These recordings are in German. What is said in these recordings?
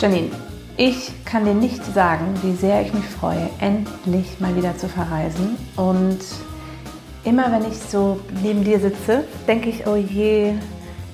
Janine, ich kann dir nicht sagen, wie sehr ich mich freue, endlich mal wieder zu verreisen. Und immer wenn ich so neben dir sitze, denke ich, oh je,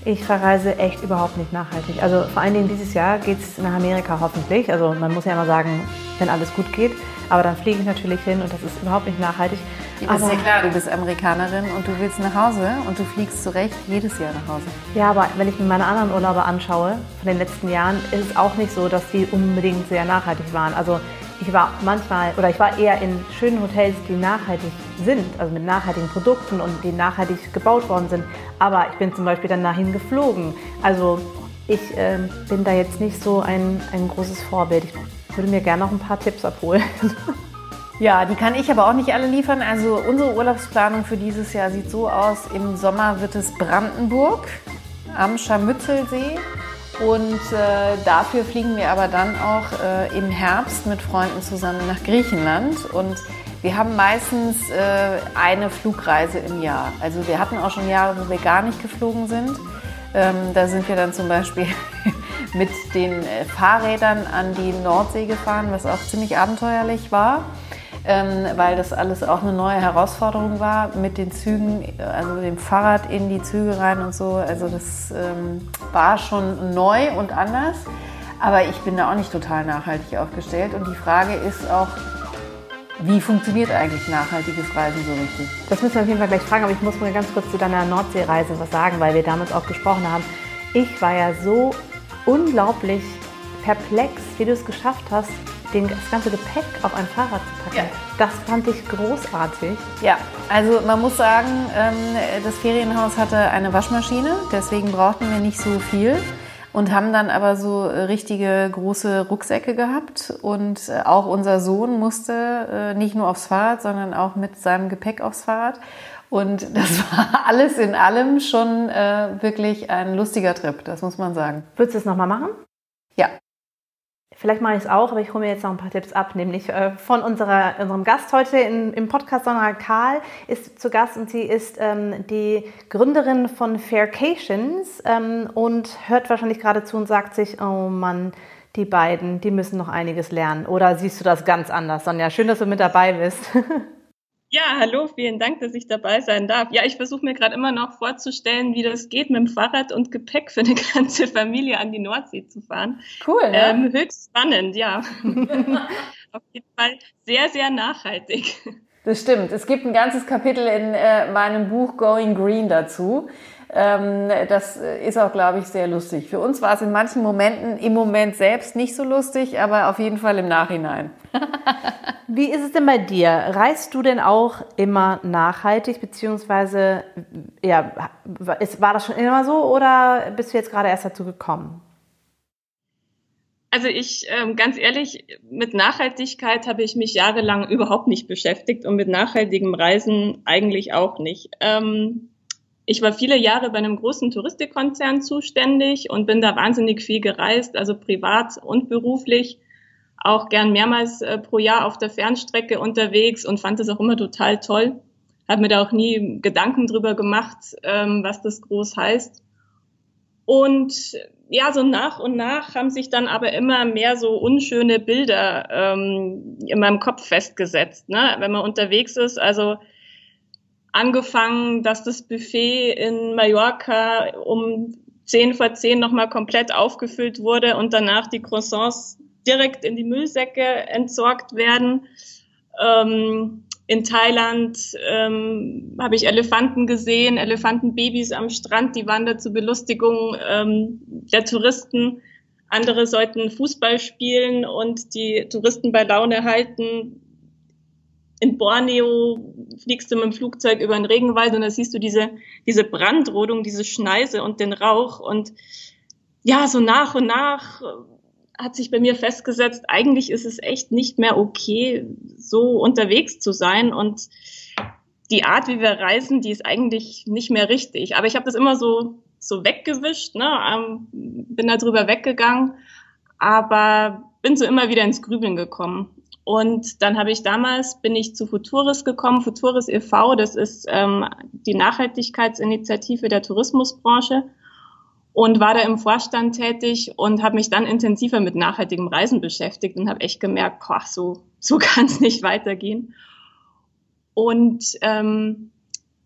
ich verreise echt überhaupt nicht nachhaltig. Also vor allen Dingen dieses Jahr geht es nach Amerika hoffentlich. Also man muss ja immer sagen, wenn alles gut geht. Aber dann fliege ich natürlich hin und das ist überhaupt nicht nachhaltig. Ja, ist ja klar, du bist Amerikanerin und du willst nach Hause und du fliegst zu Recht jedes Jahr nach Hause. Ja, aber wenn ich mir meine anderen Urlaube anschaue von den letzten Jahren, ist es auch nicht so, dass die unbedingt sehr nachhaltig waren. Also ich war manchmal oder ich war eher in schönen Hotels, die nachhaltig sind, also mit nachhaltigen Produkten und die nachhaltig gebaut worden sind. Aber ich bin zum Beispiel dann dahin geflogen. Also ich äh, bin da jetzt nicht so ein, ein großes Vorbild. Ich würde mir gerne noch ein paar Tipps abholen. Ja, die kann ich aber auch nicht alle liefern. Also unsere Urlaubsplanung für dieses Jahr sieht so aus. Im Sommer wird es Brandenburg am Scharmützelsee. Und äh, dafür fliegen wir aber dann auch äh, im Herbst mit Freunden zusammen nach Griechenland. Und wir haben meistens äh, eine Flugreise im Jahr. Also wir hatten auch schon Jahre, wo wir gar nicht geflogen sind. Ähm, da sind wir dann zum Beispiel mit den äh, Fahrrädern an die Nordsee gefahren, was auch ziemlich abenteuerlich war ähm, weil das alles auch eine neue Herausforderung war mit den Zügen, also dem Fahrrad in die Züge rein und so. Also das ähm, war schon neu und anders, aber ich bin da auch nicht total nachhaltig aufgestellt. Und die Frage ist auch, wie funktioniert eigentlich nachhaltiges Reisen so richtig? Das müssen wir auf jeden Fall gleich fragen, aber ich muss mal ganz kurz zu deiner Nordseereise was sagen, weil wir damals auch gesprochen haben. Ich war ja so unglaublich perplex, wie du es geschafft hast, das ganze Gepäck auf ein Fahrrad zu packen. Ja. Das fand ich großartig. Ja, also man muss sagen, ähm, das Ferienhaus hatte eine Waschmaschine, deswegen brauchten wir nicht so viel und haben dann aber so richtige große Rucksäcke gehabt und äh, auch unser Sohn musste äh, nicht nur aufs Fahrrad, sondern auch mit seinem Gepäck aufs Fahrrad. Und das war alles in allem schon äh, wirklich ein lustiger Trip, das muss man sagen. Würdest du es nochmal machen? Ja, Vielleicht mache ich es auch, aber ich hole mir jetzt noch ein paar Tipps ab, nämlich äh, von unserer, unserem Gast heute in, im Podcast, Sandra Karl, ist zu Gast und sie ist ähm, die Gründerin von Faircations ähm, und hört wahrscheinlich gerade zu und sagt sich, oh Mann, die beiden, die müssen noch einiges lernen. Oder siehst du das ganz anders, Sonja? Schön, dass du mit dabei bist. Ja, hallo, vielen Dank, dass ich dabei sein darf. Ja, ich versuche mir gerade immer noch vorzustellen, wie das geht, mit dem Fahrrad und Gepäck für eine ganze Familie an die Nordsee zu fahren. Cool. Ne? Ähm, höchst spannend, ja. Auf jeden Fall sehr, sehr nachhaltig. Das stimmt. Es gibt ein ganzes Kapitel in äh, meinem Buch Going Green dazu. Ähm, das ist auch, glaube ich, sehr lustig. Für uns war es in manchen Momenten im Moment selbst nicht so lustig, aber auf jeden Fall im Nachhinein. Wie ist es denn bei dir? Reist du denn auch immer nachhaltig, beziehungsweise ja, war das schon immer so oder bist du jetzt gerade erst dazu gekommen? Also ich, ähm, ganz ehrlich, mit Nachhaltigkeit habe ich mich jahrelang überhaupt nicht beschäftigt und mit nachhaltigem Reisen eigentlich auch nicht. Ähm, ich war viele Jahre bei einem großen Touristikkonzern zuständig und bin da wahnsinnig viel gereist, also privat und beruflich, auch gern mehrmals äh, pro Jahr auf der Fernstrecke unterwegs und fand das auch immer total toll. Habe mir da auch nie Gedanken drüber gemacht, ähm, was das groß heißt. Und ja, so nach und nach haben sich dann aber immer mehr so unschöne Bilder ähm, in meinem Kopf festgesetzt, ne? wenn man unterwegs ist. Also angefangen, dass das Buffet in Mallorca um zehn vor zehn nochmal komplett aufgefüllt wurde und danach die Croissants direkt in die Müllsäcke entsorgt werden. Ähm, in Thailand ähm, habe ich Elefanten gesehen, Elefantenbabys am Strand, die waren da zur Belustigung ähm, der Touristen. Andere sollten Fußball spielen und die Touristen bei Laune halten in Borneo fliegst du mit dem Flugzeug über den Regenwald und da siehst du diese, diese Brandrodung, diese Schneise und den Rauch. Und ja, so nach und nach hat sich bei mir festgesetzt, eigentlich ist es echt nicht mehr okay, so unterwegs zu sein. Und die Art, wie wir reisen, die ist eigentlich nicht mehr richtig. Aber ich habe das immer so, so weggewischt, ne? Ähm, bin da drüber weggegangen, aber bin so immer wieder ins Grübeln gekommen. Und dann habe ich damals, bin ich zu Futuris gekommen. Futuris e.V., das ist ähm, die Nachhaltigkeitsinitiative der Tourismusbranche. und war da im Vorstand tätig und habe mich dann intensiver mit nachhaltigem Reisen beschäftigt und habe echt gemerkt, boah, so, so kann es nicht weitergehen. Und ähm,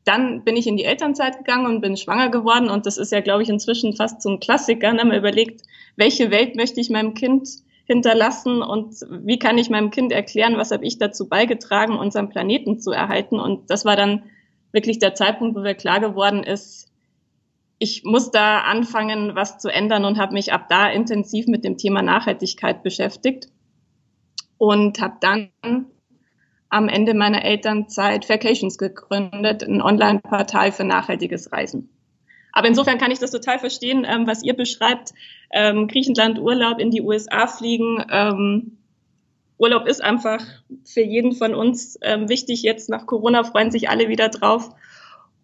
dann bin ich in die Elternzeit gegangen und bin schwanger geworden und das ist ja, glaube ich, inzwischen fast so ein Klassiker. Ne? Man überlegt, welche Welt möchte ich meinem Kind hinterlassen und wie kann ich meinem Kind erklären, was habe ich dazu beigetragen, unseren Planeten zu erhalten. Und das war dann wirklich der Zeitpunkt, wo mir klar geworden ist, ich muss da anfangen, was zu ändern und habe mich ab da intensiv mit dem Thema Nachhaltigkeit beschäftigt und habe dann am Ende meiner Elternzeit Vacations gegründet, ein Online-Portal für nachhaltiges Reisen. Aber insofern kann ich das total verstehen, ähm, was ihr beschreibt. Ähm, Griechenland Urlaub in die USA fliegen. Ähm, Urlaub ist einfach für jeden von uns ähm, wichtig. Jetzt nach Corona freuen sich alle wieder drauf.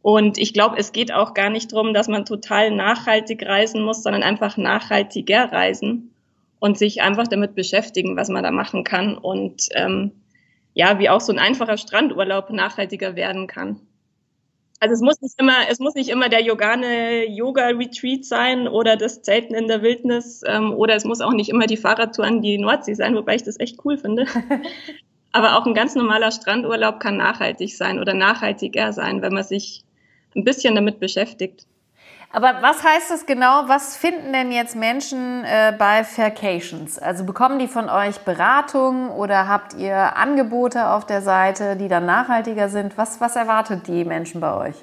Und ich glaube, es geht auch gar nicht darum, dass man total nachhaltig reisen muss, sondern einfach nachhaltiger reisen und sich einfach damit beschäftigen, was man da machen kann und ähm, ja, wie auch so ein einfacher Strandurlaub nachhaltiger werden kann. Also es muss nicht immer, es muss nicht immer der Yogane Yoga Retreat sein oder das Zelten in der Wildnis ähm, oder es muss auch nicht immer die Fahrradtour an die Nordsee sein, wobei ich das echt cool finde. Aber auch ein ganz normaler Strandurlaub kann nachhaltig sein oder nachhaltiger sein, wenn man sich ein bisschen damit beschäftigt. Aber was heißt das genau? Was finden denn jetzt Menschen äh, bei Faircations? Also bekommen die von euch Beratung oder habt ihr Angebote auf der Seite, die dann nachhaltiger sind? Was, was erwartet die Menschen bei euch?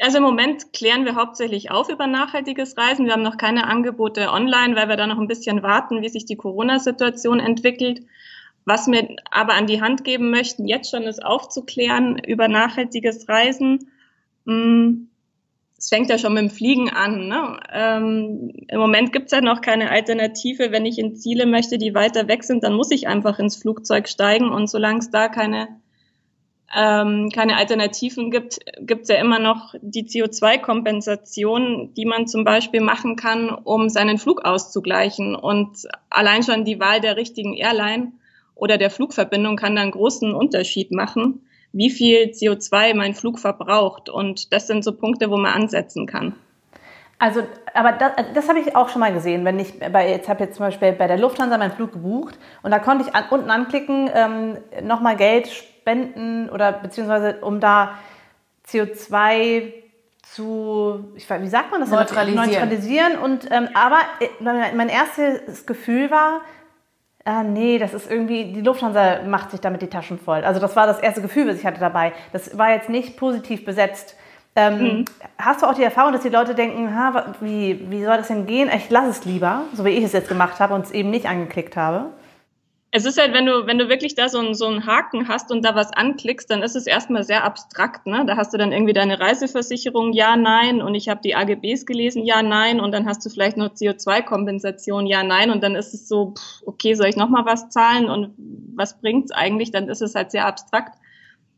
Also im Moment klären wir hauptsächlich auf über nachhaltiges Reisen. Wir haben noch keine Angebote online, weil wir da noch ein bisschen warten, wie sich die Corona-Situation entwickelt. Was wir aber an die Hand geben möchten, jetzt schon ist aufzuklären über nachhaltiges Reisen. Mm, es fängt ja schon mit dem Fliegen an. Ne? Ähm, Im Moment gibt es ja noch keine Alternative. Wenn ich in Ziele möchte, die weiter weg sind, dann muss ich einfach ins Flugzeug steigen. Und solange es da keine, ähm, keine Alternativen gibt, gibt es ja immer noch die CO2-Kompensation, die man zum Beispiel machen kann, um seinen Flug auszugleichen. Und allein schon die Wahl der richtigen Airline oder der Flugverbindung kann da einen großen Unterschied machen, wie viel CO2 mein Flug verbraucht. Und das sind so Punkte, wo man ansetzen kann. Also, aber das, das habe ich auch schon mal gesehen, wenn ich bei, jetzt habe jetzt zum Beispiel bei der Lufthansa meinen Flug gebucht und da konnte ich an, unten anklicken, ähm, nochmal Geld spenden oder beziehungsweise um da CO2 zu, ich weiß, wie sagt man das? Neutralisieren. Neutralisieren. Und, ähm, aber äh, mein erstes Gefühl war, ah, nee, das ist irgendwie, die Lufthansa macht sich damit die Taschen voll. Also das war das erste Gefühl, was ich hatte dabei. Das war jetzt nicht positiv besetzt. Ähm, mhm. Hast du auch die Erfahrung, dass die Leute denken, ha, wie, wie soll das denn gehen? Ich lasse es lieber, so wie ich es jetzt gemacht habe und es eben nicht angeklickt habe? Es ist halt, wenn du, wenn du wirklich da so, ein, so einen Haken hast und da was anklickst, dann ist es erstmal sehr abstrakt. Ne? Da hast du dann irgendwie deine Reiseversicherung, ja, nein, und ich habe die AGBs gelesen, ja, nein, und dann hast du vielleicht noch CO2-Kompensation, ja, nein, und dann ist es so, pff, okay, soll ich nochmal was zahlen und was bringt's eigentlich? Dann ist es halt sehr abstrakt.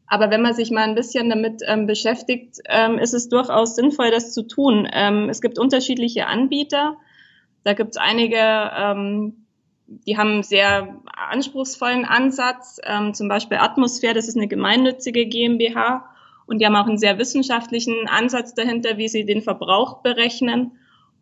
Aber wenn man sich mal ein bisschen damit ähm, beschäftigt, ähm, ist es durchaus sinnvoll, das zu tun. Ähm, es gibt unterschiedliche Anbieter. Da gibt es einige, ähm, die haben einen sehr anspruchsvollen Ansatz, ähm, zum Beispiel Atmosphäre, das ist eine gemeinnützige GmbH und die haben auch einen sehr wissenschaftlichen Ansatz dahinter, wie sie den Verbrauch berechnen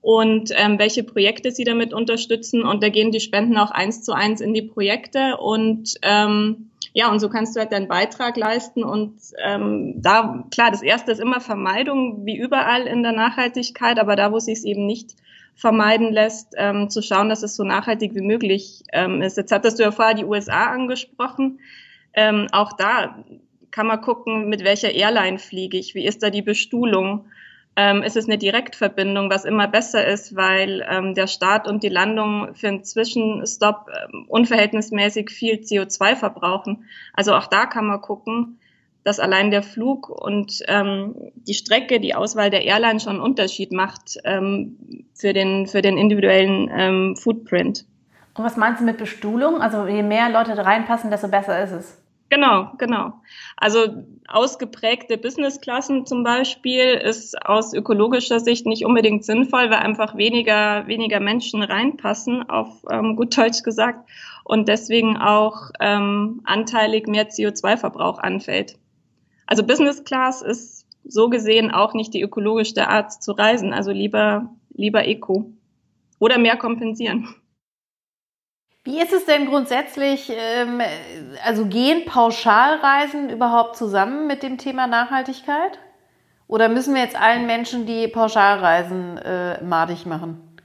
und ähm, welche Projekte sie damit unterstützen. Und da gehen die Spenden auch eins zu eins in die Projekte. Und ähm, ja, und so kannst du halt deinen Beitrag leisten. Und ähm, da, klar, das erste ist immer Vermeidung, wie überall in der Nachhaltigkeit, aber da, wo es eben nicht vermeiden lässt, ähm, zu schauen, dass es so nachhaltig wie möglich ähm, ist. Jetzt hattest du ja vorher die USA angesprochen. Ähm, auch da kann man gucken, mit welcher Airline fliege ich, wie ist da die Bestuhlung. Ähm, ist es eine Direktverbindung, was immer besser ist, weil ähm, der Start und die Landung für einen Zwischenstopp ähm, unverhältnismäßig viel CO2 verbrauchen. Also auch da kann man gucken, dass allein der Flug und ähm, die Strecke, die Auswahl der Airline schon einen Unterschied macht ähm, für, den, für den individuellen ähm, Footprint. Und was meinst du mit Bestuhlung? Also je mehr Leute da reinpassen, desto besser ist es. Genau, genau. Also ausgeprägte Businessklassen zum Beispiel ist aus ökologischer Sicht nicht unbedingt sinnvoll, weil einfach weniger, weniger Menschen reinpassen, auf ähm, gut Deutsch gesagt, und deswegen auch ähm, anteilig mehr CO2-Verbrauch anfällt. Also Business Class ist so gesehen auch nicht die ökologischste Art zu reisen. Also lieber, lieber Eco. Oder mehr kompensieren. Wie ist es denn grundsätzlich, ähm, also gehen Pauschalreisen überhaupt zusammen mit dem Thema Nachhaltigkeit? Oder müssen wir jetzt allen Menschen die Pauschalreisen äh, madig machen?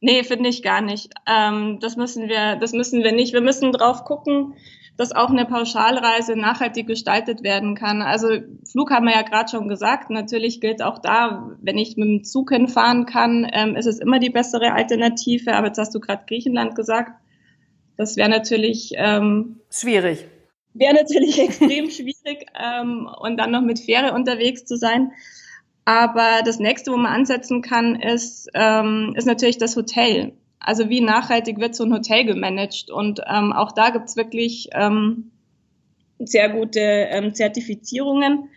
Nee, finde ich gar nicht. Ähm, das müssen wir, das müssen wir nicht. Wir müssen drauf gucken, dass auch eine Pauschalreise nachhaltig gestaltet werden kann. Also Flug haben wir ja gerade schon gesagt. Natürlich gilt auch da, wenn ich mit dem Zug hinfahren kann, ähm, ist es immer die bessere Alternative. Aber jetzt hast du gerade Griechenland gesagt. Das wäre natürlich ähm, schwierig. Wäre natürlich extrem schwierig ähm, und dann noch mit Fähre unterwegs zu sein. Aber das nächste, wo man ansetzen kann, ist, ähm, ist natürlich das Hotel. Also wie nachhaltig wird so ein Hotel gemanagt? Und ähm, auch da gibt's wirklich ähm, sehr gute ähm, Zertifizierungen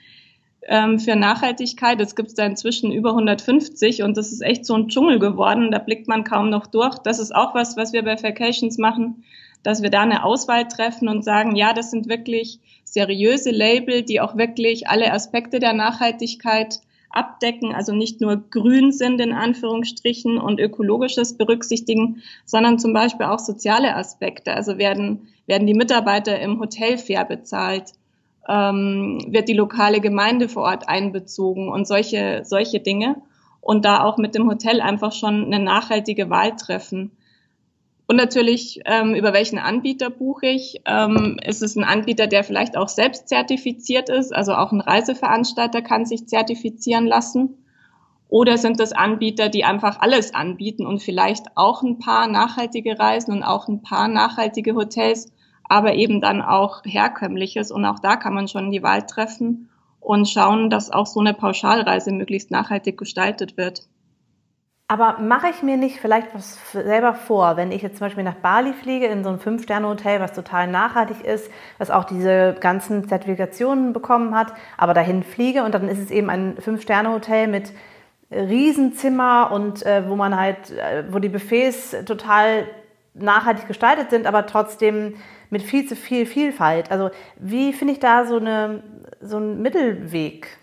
ähm, für Nachhaltigkeit. Es gibt da inzwischen über 150 und das ist echt so ein Dschungel geworden. Da blickt man kaum noch durch. Das ist auch was, was wir bei Vacations machen, dass wir da eine Auswahl treffen und sagen, ja, das sind wirklich seriöse Label, die auch wirklich alle Aspekte der Nachhaltigkeit abdecken, also nicht nur grün sind in Anführungsstrichen und ökologisches berücksichtigen, sondern zum Beispiel auch soziale Aspekte. Also werden, werden die Mitarbeiter im Hotel fair bezahlt, ähm, wird die lokale Gemeinde vor Ort einbezogen und solche, solche Dinge. Und da auch mit dem Hotel einfach schon eine nachhaltige Wahl treffen. Und natürlich, ähm, über welchen Anbieter buche ich? Ähm, ist es ein Anbieter, der vielleicht auch selbst zertifiziert ist? Also auch ein Reiseveranstalter kann sich zertifizieren lassen. Oder sind das Anbieter, die einfach alles anbieten und vielleicht auch ein paar nachhaltige Reisen und auch ein paar nachhaltige Hotels, aber eben dann auch herkömmliches. Und auch da kann man schon die Wahl treffen und schauen, dass auch so eine Pauschalreise möglichst nachhaltig gestaltet wird. Aber mache ich mir nicht vielleicht was selber vor, wenn ich jetzt zum Beispiel nach Bali fliege, in so ein Fünf-Sterne-Hotel, was total nachhaltig ist, was auch diese ganzen Zertifikationen bekommen hat, aber dahin fliege und dann ist es eben ein Fünf-Sterne-Hotel mit Riesenzimmer und äh, wo man halt, äh, wo die Buffets total nachhaltig gestaltet sind, aber trotzdem mit viel zu viel Vielfalt. Also wie finde ich da so, eine, so einen Mittelweg?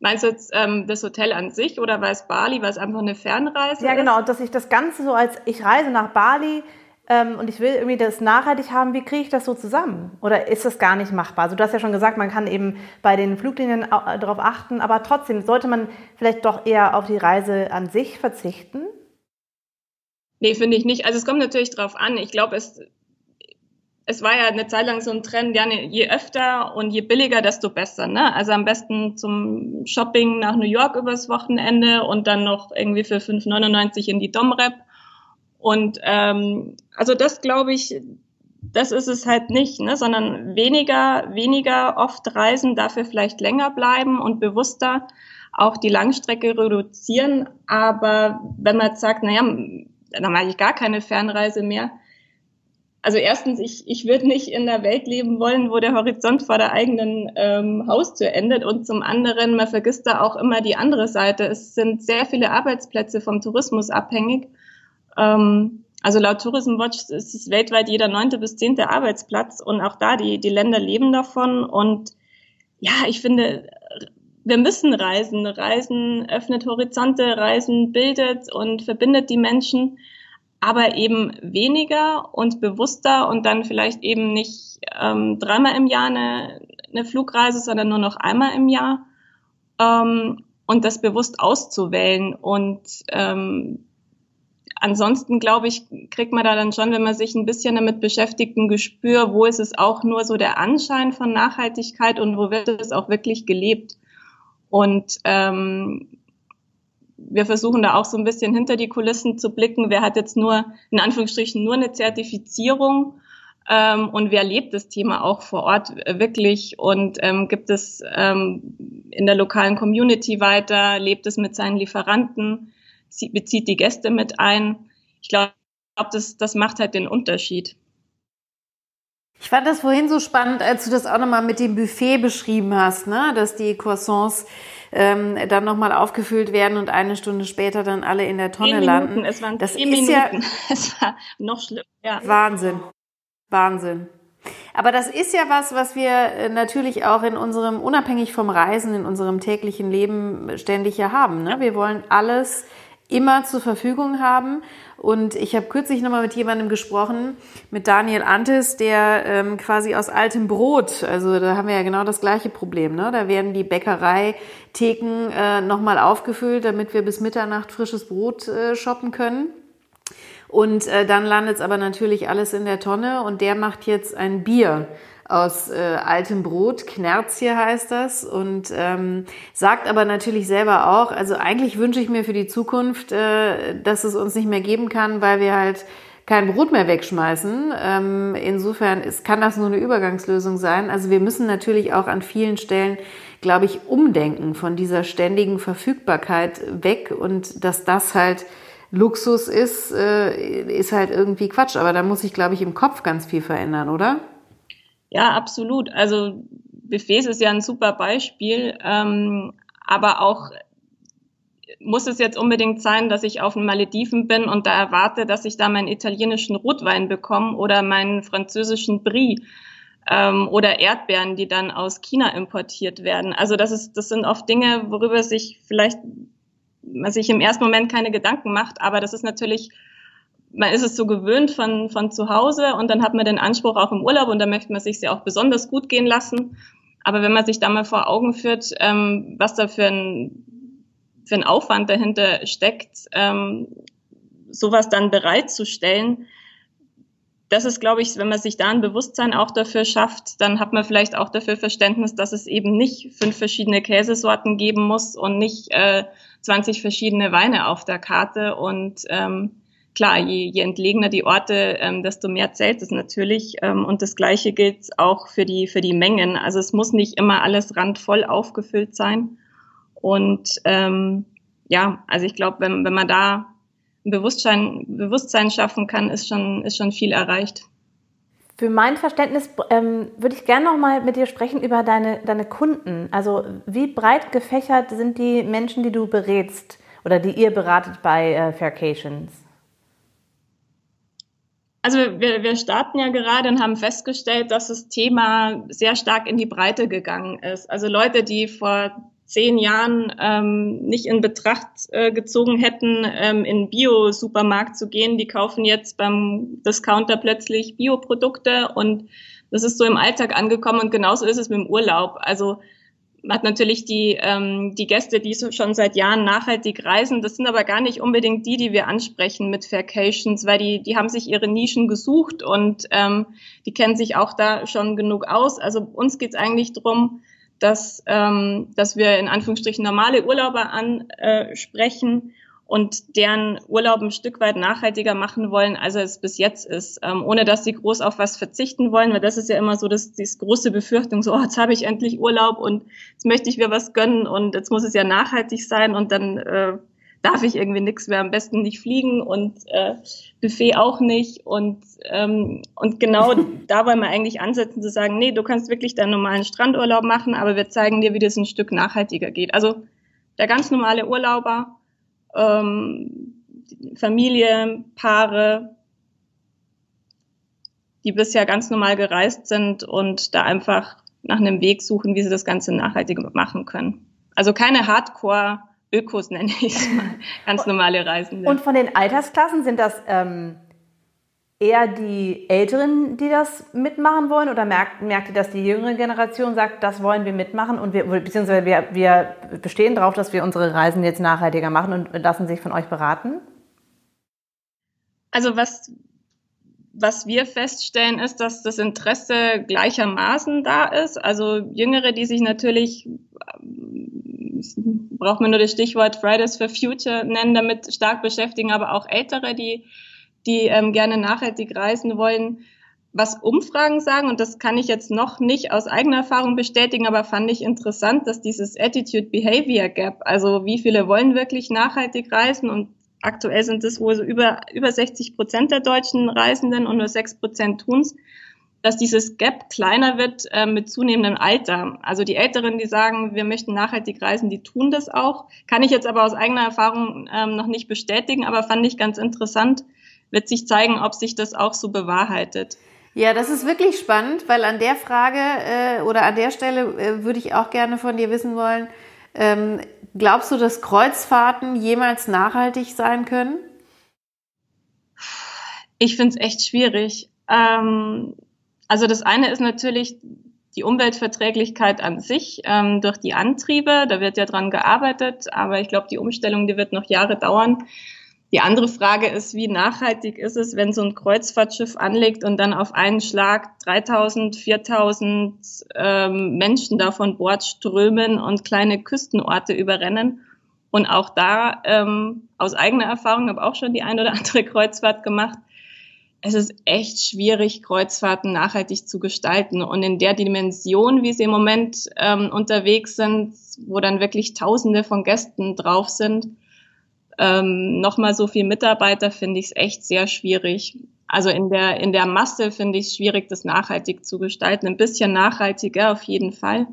Meinst du jetzt ähm, das Hotel an sich oder war es Bali, war es einfach eine Fernreise? Ja, genau, dass ich das Ganze so als, ich reise nach Bali ähm, und ich will irgendwie das nachhaltig haben, wie kriege ich das so zusammen? Oder ist das gar nicht machbar? Also du hast ja schon gesagt, man kann eben bei den Fluglinien äh, darauf achten, aber trotzdem sollte man vielleicht doch eher auf die Reise an sich verzichten? Nee, finde ich nicht. Also es kommt natürlich drauf an. Ich glaube, es es war ja eine Zeit lang so ein Trend, ja, je öfter und je billiger, desto besser. Ne? Also am besten zum Shopping nach New York übers Wochenende und dann noch irgendwie für 5,99 in die Domrep. Und ähm, also das glaube ich, das ist es halt nicht, ne? sondern weniger, weniger oft reisen, dafür vielleicht länger bleiben und bewusster auch die Langstrecke reduzieren. Aber wenn man jetzt sagt, naja, dann mache ich gar keine Fernreise mehr, also erstens, ich, ich würde nicht in einer Welt leben wollen, wo der Horizont vor der eigenen ähm, Haustür endet. Und zum anderen, man vergisst da auch immer die andere Seite. Es sind sehr viele Arbeitsplätze vom Tourismus abhängig. Ähm, also laut Tourism Watch ist es weltweit jeder neunte bis zehnte Arbeitsplatz und auch da, die, die Länder leben davon. Und ja, ich finde, wir müssen reisen. Reisen öffnet Horizonte, Reisen bildet und verbindet die Menschen aber eben weniger und bewusster und dann vielleicht eben nicht ähm, dreimal im Jahr eine, eine Flugreise, sondern nur noch einmal im Jahr ähm, und das bewusst auszuwählen. Und ähm, ansonsten, glaube ich, kriegt man da dann schon, wenn man sich ein bisschen damit beschäftigt, ein Gespür, wo ist es auch nur so der Anschein von Nachhaltigkeit und wo wird es auch wirklich gelebt. Und ähm, wir versuchen da auch so ein bisschen hinter die Kulissen zu blicken. Wer hat jetzt nur, in Anführungsstrichen, nur eine Zertifizierung ähm, und wer lebt das Thema auch vor Ort wirklich und ähm, gibt es ähm, in der lokalen Community weiter, lebt es mit seinen Lieferanten, bezieht die Gäste mit ein. Ich glaube, das, das macht halt den Unterschied. Ich fand das vorhin so spannend, als du das auch nochmal mit dem Buffet beschrieben hast, ne? dass die Croissants ähm, dann nochmal aufgefüllt werden und eine Stunde später dann alle in der Tonne landen. Es waren das ist Minuten. ja es war noch schlimm. Ja. Wahnsinn, Wahnsinn. Aber das ist ja was, was wir äh, natürlich auch in unserem, unabhängig vom Reisen, in unserem täglichen Leben ständig ja haben. Ne? Wir wollen alles immer zur Verfügung haben. Und ich habe kürzlich nochmal mit jemandem gesprochen, mit Daniel Antes, der ähm, quasi aus altem Brot, also da haben wir ja genau das gleiche Problem. Ne? Da werden die Bäckereitheken äh, nochmal aufgefüllt, damit wir bis Mitternacht frisches Brot äh, shoppen können. Und äh, dann landet es aber natürlich alles in der Tonne und der macht jetzt ein Bier aus äh, altem Brot, Knerzje heißt das, und ähm, sagt aber natürlich selber auch, also eigentlich wünsche ich mir für die Zukunft, äh, dass es uns nicht mehr geben kann, weil wir halt kein Brot mehr wegschmeißen. Ähm, insofern ist, kann das nur eine Übergangslösung sein. Also wir müssen natürlich auch an vielen Stellen, glaube ich, umdenken von dieser ständigen Verfügbarkeit weg und dass das halt Luxus ist, äh, ist halt irgendwie Quatsch. Aber da muss ich, glaube ich, im Kopf ganz viel verändern, oder? Ja, absolut. Also Buffets ist ja ein super Beispiel, ähm, aber auch muss es jetzt unbedingt sein, dass ich auf den Malediven bin und da erwarte, dass ich da meinen italienischen Rotwein bekomme oder meinen französischen Brie ähm, oder Erdbeeren, die dann aus China importiert werden. Also das ist, das sind oft Dinge, worüber sich vielleicht man sich im ersten Moment keine Gedanken macht, aber das ist natürlich man ist es so gewöhnt von, von zu Hause und dann hat man den Anspruch auch im Urlaub und da möchte man sich ja auch besonders gut gehen lassen. Aber wenn man sich da mal vor Augen führt, ähm, was da für ein, für ein Aufwand dahinter steckt, ähm, sowas dann bereitzustellen, das ist, glaube ich, wenn man sich da ein Bewusstsein auch dafür schafft, dann hat man vielleicht auch dafür Verständnis, dass es eben nicht fünf verschiedene Käsesorten geben muss und nicht äh, 20 verschiedene Weine auf der Karte und ähm, klar, je, je entlegener die Orte, ähm, desto mehr zählt es natürlich. Ähm, und das Gleiche gilt auch für die, für die Mengen. Also es muss nicht immer alles randvoll aufgefüllt sein. Und ähm, ja, also ich glaube, wenn, wenn man da ein Bewusstsein, Bewusstsein schaffen kann, ist schon, ist schon viel erreicht. Für mein Verständnis ähm, würde ich gerne noch mal mit dir sprechen über deine, deine Kunden. Also wie breit gefächert sind die Menschen, die du berätst oder die ihr beratet bei äh, Faircations? Also wir, wir starten ja gerade und haben festgestellt, dass das Thema sehr stark in die Breite gegangen ist. Also Leute, die vor zehn Jahren ähm, nicht in Betracht äh, gezogen hätten, ähm, in Bio-Supermarkt zu gehen, die kaufen jetzt beim Discounter plötzlich Bioprodukte und das ist so im Alltag angekommen und genauso ist es mit dem Urlaub. Also hat natürlich die, ähm, die Gäste, die so schon seit Jahren nachhaltig reisen. Das sind aber gar nicht unbedingt die, die wir ansprechen mit Faircations, weil die, die haben sich ihre Nischen gesucht und ähm, die kennen sich auch da schon genug aus. Also uns geht's eigentlich drum, dass, ähm, dass wir in Anführungsstrichen normale Urlauber ansprechen und deren Urlaub ein Stück weit nachhaltiger machen wollen, als es bis jetzt ist, ähm, ohne dass sie groß auf was verzichten wollen, weil das ist ja immer so das, das große Befürchtung, so, oh, jetzt habe ich endlich Urlaub und jetzt möchte ich mir was gönnen und jetzt muss es ja nachhaltig sein und dann äh, darf ich irgendwie nichts mehr, am besten nicht fliegen und äh, Buffet auch nicht und ähm, und genau da wollen wir eigentlich ansetzen zu sagen, nee, du kannst wirklich deinen normalen Strandurlaub machen, aber wir zeigen dir, wie das ein Stück nachhaltiger geht. Also der ganz normale Urlauber ähm, Familie, Paare, die bisher ganz normal gereist sind und da einfach nach einem Weg suchen, wie sie das Ganze nachhaltig machen können. Also keine Hardcore Ökos nenne ich es mal, ganz normale Reisende. Und von den Altersklassen sind das ähm, eher die Älteren, die das mitmachen wollen? Oder merkt, merkt ihr, dass die jüngere Generation sagt, das wollen wir mitmachen und wir, beziehungsweise wir, wir bestehen darauf, dass wir unsere Reisen jetzt nachhaltiger machen und lassen sich von euch beraten? Also was, was wir feststellen, ist, dass das Interesse gleichermaßen da ist. Also Jüngere, die sich natürlich, braucht man nur das Stichwort Fridays for Future nennen, damit stark beschäftigen, aber auch Ältere, die die ähm, gerne nachhaltig reisen wollen, was Umfragen sagen, und das kann ich jetzt noch nicht aus eigener Erfahrung bestätigen, aber fand ich interessant, dass dieses Attitude-Behavior Gap, also wie viele wollen wirklich nachhaltig reisen und aktuell sind es wohl so über, über 60 Prozent der deutschen Reisenden und nur 6 Prozent tun's, dass dieses Gap kleiner wird äh, mit zunehmendem Alter. Also die Älteren, die sagen, wir möchten nachhaltig reisen, die tun das auch. Kann ich jetzt aber aus eigener Erfahrung ähm, noch nicht bestätigen, aber fand ich ganz interessant, wird sich zeigen, ob sich das auch so bewahrheitet. Ja, das ist wirklich spannend, weil an der Frage äh, oder an der Stelle äh, würde ich auch gerne von dir wissen wollen, ähm, glaubst du, dass Kreuzfahrten jemals nachhaltig sein können? Ich finde es echt schwierig. Ähm, also das eine ist natürlich die Umweltverträglichkeit an sich ähm, durch die Antriebe. Da wird ja dran gearbeitet, aber ich glaube, die Umstellung, die wird noch Jahre dauern. Die andere Frage ist, wie nachhaltig ist es, wenn so ein Kreuzfahrtschiff anlegt und dann auf einen Schlag 3000, 4000 ähm, Menschen da von Bord strömen und kleine Küstenorte überrennen. Und auch da, ähm, aus eigener Erfahrung, habe auch schon die ein oder andere Kreuzfahrt gemacht. Es ist echt schwierig, Kreuzfahrten nachhaltig zu gestalten. Und in der Dimension, wie sie im Moment ähm, unterwegs sind, wo dann wirklich Tausende von Gästen drauf sind, ähm, nochmal so viel Mitarbeiter finde ich es echt sehr schwierig. Also in der, in der Masse finde ich es schwierig, das nachhaltig zu gestalten. Ein bisschen nachhaltiger auf jeden Fall.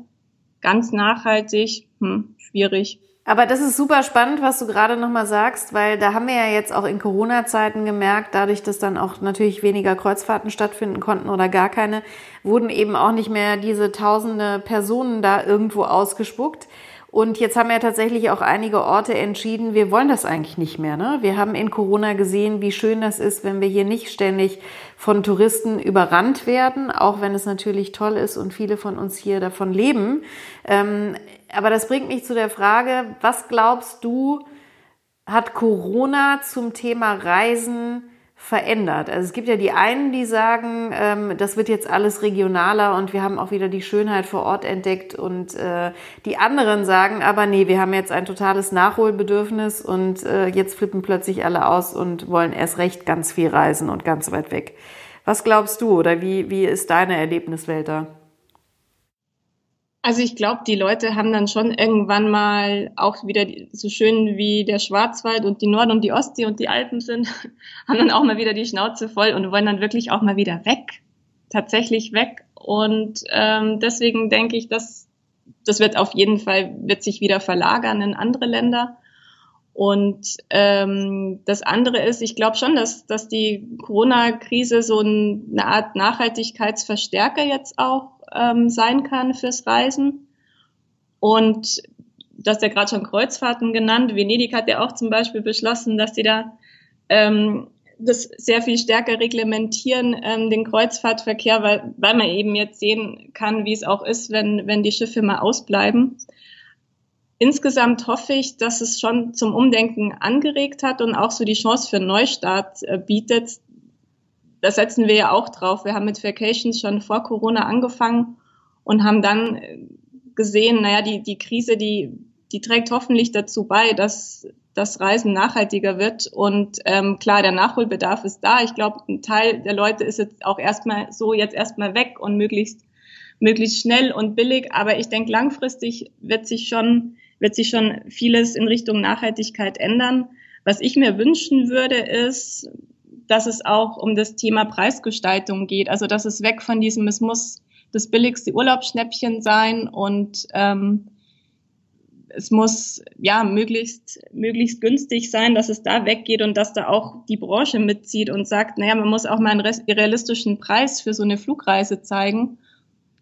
Ganz nachhaltig, hm, schwierig. Aber das ist super spannend, was du gerade nochmal sagst, weil da haben wir ja jetzt auch in Corona-Zeiten gemerkt, dadurch, dass dann auch natürlich weniger Kreuzfahrten stattfinden konnten oder gar keine, wurden eben auch nicht mehr diese tausende Personen da irgendwo ausgespuckt. Und jetzt haben ja tatsächlich auch einige Orte entschieden, wir wollen das eigentlich nicht mehr. Ne? Wir haben in Corona gesehen, wie schön das ist, wenn wir hier nicht ständig von Touristen überrannt werden, auch wenn es natürlich toll ist und viele von uns hier davon leben. Ähm, aber das bringt mich zu der Frage, was glaubst du, hat Corona zum Thema Reisen verändert. Also es gibt ja die einen, die sagen, ähm, das wird jetzt alles regionaler und wir haben auch wieder die Schönheit vor Ort entdeckt und äh, die anderen sagen aber, nee, wir haben jetzt ein totales Nachholbedürfnis und äh, jetzt flippen plötzlich alle aus und wollen erst recht ganz viel reisen und ganz weit weg. Was glaubst du oder wie, wie ist deine Erlebniswelt da? Also ich glaube, die Leute haben dann schon irgendwann mal auch wieder so schön wie der Schwarzwald und die Nord- und die Ostsee und die Alpen sind, haben dann auch mal wieder die Schnauze voll und wollen dann wirklich auch mal wieder weg, tatsächlich weg. Und ähm, deswegen denke ich, dass das wird auf jeden Fall wird sich wieder verlagern in andere Länder. Und ähm, das andere ist, ich glaube schon, dass, dass die Corona-Krise so eine Art Nachhaltigkeitsverstärker jetzt auch ähm, sein kann fürs Reisen. Und du hast ja gerade schon Kreuzfahrten genannt. Venedig hat ja auch zum Beispiel beschlossen, dass sie da ähm, das sehr viel stärker reglementieren, ähm, den Kreuzfahrtverkehr, weil, weil man eben jetzt sehen kann, wie es auch ist, wenn, wenn die Schiffe mal ausbleiben. Insgesamt hoffe ich, dass es schon zum Umdenken angeregt hat und auch so die Chance für einen Neustart äh, bietet, da setzen wir ja auch drauf. Wir haben mit Vacations schon vor Corona angefangen und haben dann gesehen, naja, die, die Krise, die, die trägt hoffentlich dazu bei, dass das Reisen nachhaltiger wird. Und ähm, klar, der Nachholbedarf ist da. Ich glaube, ein Teil der Leute ist jetzt auch erstmal so jetzt erstmal weg und möglichst möglichst schnell und billig. Aber ich denke, langfristig wird sich schon wird sich schon vieles in Richtung Nachhaltigkeit ändern. Was ich mir wünschen würde, ist, dass es auch um das Thema Preisgestaltung geht. Also dass es weg von diesem, es muss das billigste Urlaubsschnäppchen sein und ähm, es muss ja möglichst möglichst günstig sein, dass es da weggeht und dass da auch die Branche mitzieht und sagt, naja, man muss auch mal einen realistischen Preis für so eine Flugreise zeigen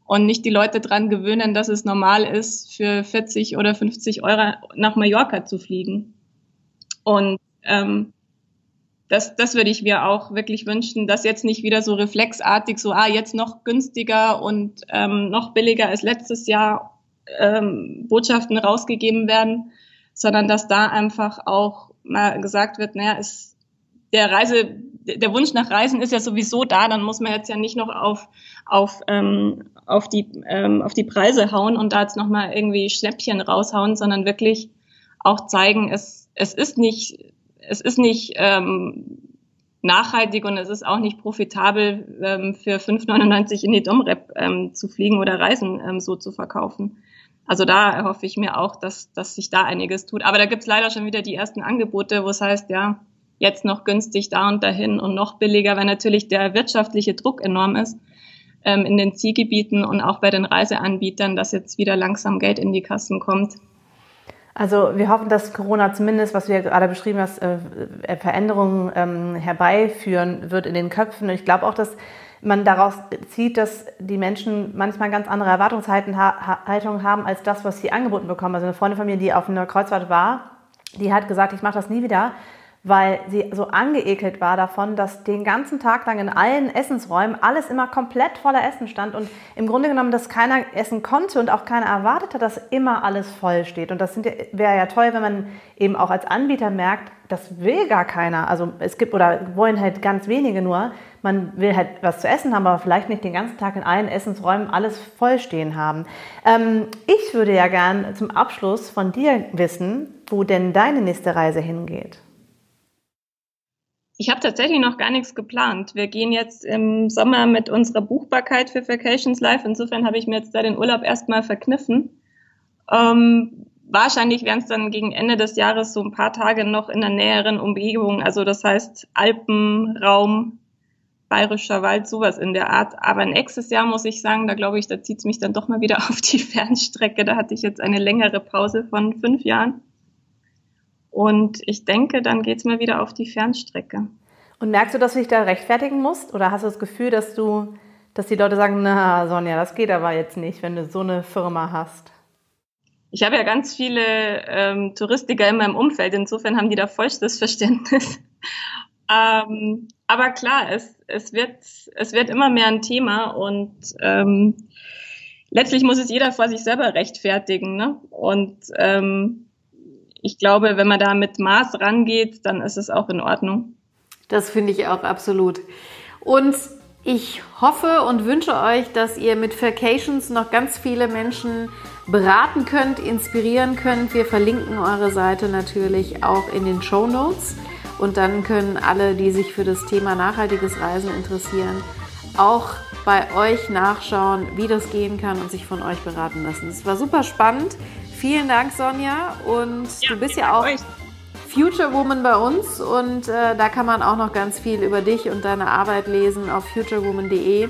und nicht die Leute dran gewöhnen, dass es normal ist, für 40 oder 50 Euro nach Mallorca zu fliegen. Und ähm, das, das würde ich mir auch wirklich wünschen, dass jetzt nicht wieder so reflexartig so, ah, jetzt noch günstiger und ähm, noch billiger als letztes Jahr ähm, Botschaften rausgegeben werden, sondern dass da einfach auch mal gesagt wird, naja, ist der Reise, der Wunsch nach Reisen ist ja sowieso da, dann muss man jetzt ja nicht noch auf, auf, ähm, auf, die, ähm, auf die Preise hauen und da jetzt nochmal irgendwie Schnäppchen raushauen, sondern wirklich auch zeigen, es, es ist nicht es ist nicht ähm, nachhaltig und es ist auch nicht profitabel, ähm, für 5,99 in die Domrep ähm, zu fliegen oder Reisen ähm, so zu verkaufen. Also da erhoffe ich mir auch, dass, dass sich da einiges tut. Aber da gibt's leider schon wieder die ersten Angebote, wo es heißt, ja, jetzt noch günstig da und dahin und noch billiger, weil natürlich der wirtschaftliche Druck enorm ist ähm, in den Zielgebieten und auch bei den Reiseanbietern, dass jetzt wieder langsam Geld in die Kassen kommt. Also wir hoffen, dass Corona zumindest, was ja gerade beschrieben hast, äh, äh, Veränderungen ähm, herbeiführen wird in den Köpfen. Und ich glaube auch, dass man daraus zieht, dass die Menschen manchmal ganz andere Erwartungshaltungen haben als das, was sie angeboten bekommen. Also eine Freundin von mir, die auf einer Kreuzfahrt war, die hat gesagt, ich mache das nie wieder, weil sie so angeekelt war davon, dass den ganzen Tag lang in allen Essensräumen alles immer komplett voller Essen stand und im Grunde genommen, dass keiner essen konnte und auch keiner erwartet hat, dass immer alles voll steht. Und das wäre ja toll, wenn man eben auch als Anbieter merkt, das will gar keiner. Also es gibt oder wollen halt ganz wenige nur. Man will halt was zu essen haben, aber vielleicht nicht den ganzen Tag in allen Essensräumen alles vollstehen haben. Ähm, ich würde ja gern zum Abschluss von dir wissen, wo denn deine nächste Reise hingeht. Ich habe tatsächlich noch gar nichts geplant. Wir gehen jetzt im Sommer mit unserer Buchbarkeit für Vacations live. Insofern habe ich mir jetzt da den Urlaub erstmal verkniffen. Ähm, wahrscheinlich werden es dann gegen Ende des Jahres so ein paar Tage noch in der näheren Umgebung, also das heißt Alpenraum, Bayerischer Wald, sowas in der Art. Aber nächstes Jahr muss ich sagen, da glaube ich, da zieht es mich dann doch mal wieder auf die Fernstrecke. Da hatte ich jetzt eine längere Pause von fünf Jahren. Und ich denke, dann geht es mir wieder auf die Fernstrecke. Und merkst du, dass du dich da rechtfertigen musst? Oder hast du das Gefühl, dass du, dass die Leute sagen, na Sonja, das geht aber jetzt nicht, wenn du so eine Firma hast? Ich habe ja ganz viele ähm, Touristiker in meinem Umfeld, insofern haben die da vollstes Verständnis. ähm, aber klar, es, es, wird, es wird immer mehr ein Thema und ähm, letztlich muss es jeder vor sich selber rechtfertigen. Ne? Und ähm, ich glaube, wenn man da mit Maß rangeht, dann ist es auch in Ordnung. Das finde ich auch absolut. Und ich hoffe und wünsche euch, dass ihr mit Vacations noch ganz viele Menschen beraten könnt, inspirieren könnt. Wir verlinken eure Seite natürlich auch in den Show Notes. Und dann können alle, die sich für das Thema nachhaltiges Reisen interessieren, auch bei euch nachschauen, wie das gehen kann und sich von euch beraten lassen. Es war super spannend. Vielen Dank, Sonja. Und ja, du bist ja auch euch. Future Woman bei uns und äh, da kann man auch noch ganz viel über dich und deine Arbeit lesen auf futurewoman.de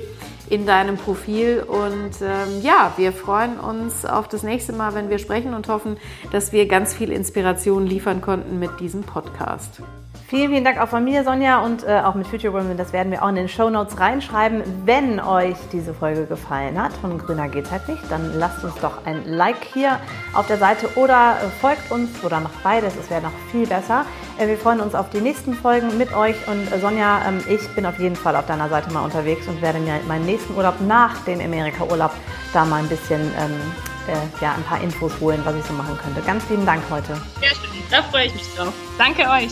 in deinem Profil. Und ähm, ja, wir freuen uns auf das nächste Mal, wenn wir sprechen und hoffen, dass wir ganz viel Inspiration liefern konnten mit diesem Podcast. Vielen, vielen Dank auch von mir, Sonja, und äh, auch mit Future Women. Das werden wir auch in den Show Notes reinschreiben. Wenn euch diese Folge gefallen hat, von Grüner geht's halt nicht, dann lasst uns doch ein Like hier auf der Seite oder äh, folgt uns oder macht beides. Es wäre noch viel besser. Äh, wir freuen uns auf die nächsten Folgen mit euch. Und äh, Sonja, ähm, ich bin auf jeden Fall auf deiner Seite mal unterwegs und werde mir meinen nächsten Urlaub nach dem Amerika-Urlaub da mal ein bisschen ähm, äh, ja, ein paar Infos holen, was ich so machen könnte. Ganz lieben Dank heute. Ja, schön. Da freue ich mich drauf. Danke euch.